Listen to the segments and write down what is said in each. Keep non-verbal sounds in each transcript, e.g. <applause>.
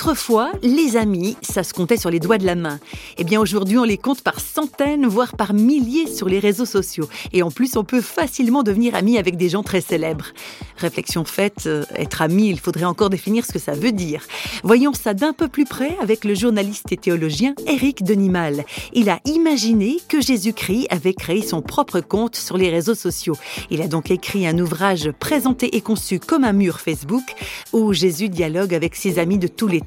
Autrefois, les amis, ça se comptait sur les doigts de la main. Eh bien aujourd'hui, on les compte par centaines, voire par milliers sur les réseaux sociaux. Et en plus, on peut facilement devenir ami avec des gens très célèbres. Réflexion faite, euh, être ami, il faudrait encore définir ce que ça veut dire. Voyons ça d'un peu plus près avec le journaliste et théologien Éric Denimal. Il a imaginé que Jésus-Christ avait créé son propre compte sur les réseaux sociaux. Il a donc écrit un ouvrage présenté et conçu comme un mur Facebook où Jésus dialogue avec ses amis de tous les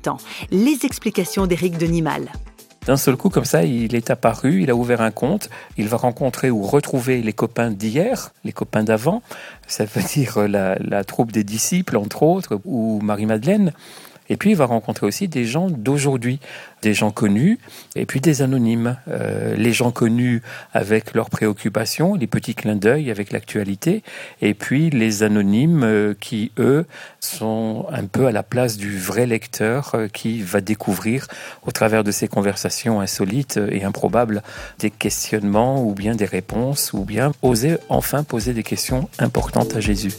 Les explications d'Éric Denimal. D'un seul coup, comme ça, il est apparu, il a ouvert un compte, il va rencontrer ou retrouver les copains d'hier, les copains d'avant, ça veut <laughs> dire la troupe des disciples, entre autres, ou Marie-Madeleine. Et puis il va rencontrer aussi des gens d'aujourd'hui, des gens connus et puis des anonymes. Euh, les gens connus avec leurs préoccupations, les petits clins d'œil avec l'actualité, et puis les anonymes euh, qui, eux, sont un peu à la place du vrai lecteur euh, qui va découvrir au travers de ces conversations insolites et improbables des questionnements ou bien des réponses ou bien oser enfin poser des questions importantes à Jésus.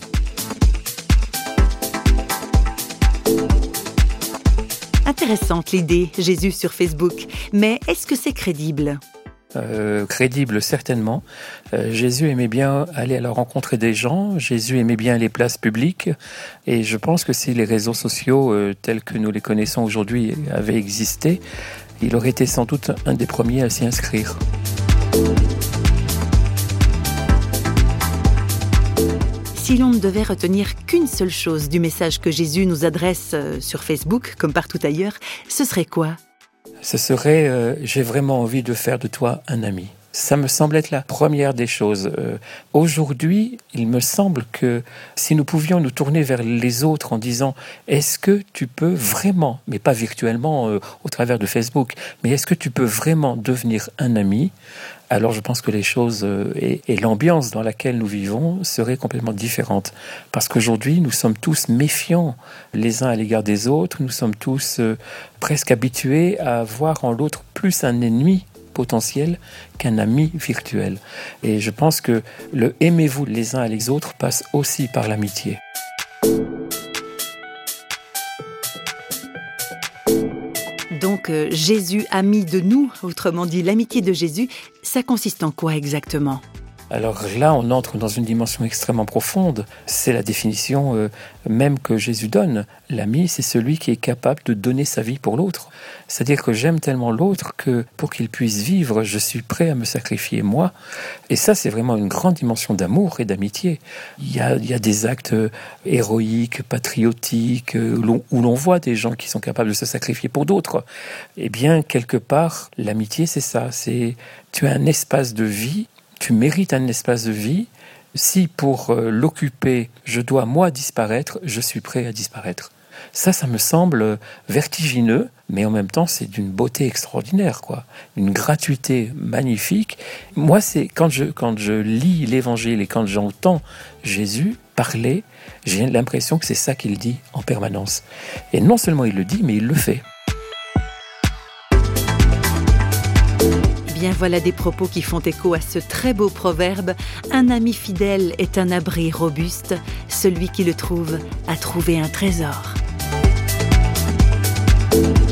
Intéressante l'idée, Jésus sur Facebook. Mais est-ce que c'est crédible? Euh, crédible certainement. Euh, Jésus aimait bien aller à la rencontre des gens, Jésus aimait bien les places publiques, et je pense que si les réseaux sociaux euh, tels que nous les connaissons aujourd'hui avaient existé, il aurait été sans doute un des premiers à s'y inscrire. Si l'on ne devait retenir qu'une seule chose du message que Jésus nous adresse euh, sur Facebook, comme partout ailleurs, ce serait quoi? Ce serait euh, J'ai vraiment envie de faire de toi un ami. Ça me semble être la première des choses. Euh, aujourd'hui, il me semble que si nous pouvions nous tourner vers les autres en disant est-ce que tu peux vraiment, mais pas virtuellement au travers de Facebook, mais est-ce que tu peux vraiment devenir un ami? Alors je pense que les choses euh, et, l'ambiance dans laquelle nous vivons seraient complètement différentes. Parce qu'aujourd'hui, nous sommes tous méfiants les uns à l'égard des autres, nous sommes tous euh, presque habitués à voir en l'autre plus un ennemi potentiel qu'un ami virtuel. Et je pense que le aimez-vous les uns à les autres passe aussi par l'amitié. donc euh, Jésus ami de nous, autrement dit l'amitié de Jésus, ça consiste en quoi exactement? Alors là, on entre dans une dimension extrêmement profonde. C'est la définition euh, même que Jésus donne. L'ami, c'est celui qui est capable de donner sa vie pour l'autre. C'est-à-dire que j'aime tellement l'autre que pour qu'il puisse vivre, je suis prêt à me sacrifier moi. Et ça, c'est vraiment une grande dimension d'amour et d'amitié. Il y, a, il y a des actes euh, héroïques, patriotiques, euh, où l'on voit des gens qui sont capables de se sacrifier pour d'autres. Eh bien, quelque part, l'amitié, c'est ça. C'est tu as un espace de vie tu mérites un espace de vie. Si pour euh, l'occuper, je dois moi disparaître, je suis prêt à disparaître. Ça, ça me semble vertigineux, mais en même temps, c'est d'une beauté extraordinaire, quoi. Une gratuité magnifique. Moi, c'est quand je, quand je lis l'évangile et quand j'entends Jésus parler, j'ai l'impression que c'est ça qu'il dit en permanence. Et non seulement il le dit, mais il le fait. bien voilà des propos qui font écho à ce très beau proverbe ⁇ Un ami fidèle est un abri robuste, celui qui le trouve a trouvé un trésor ⁇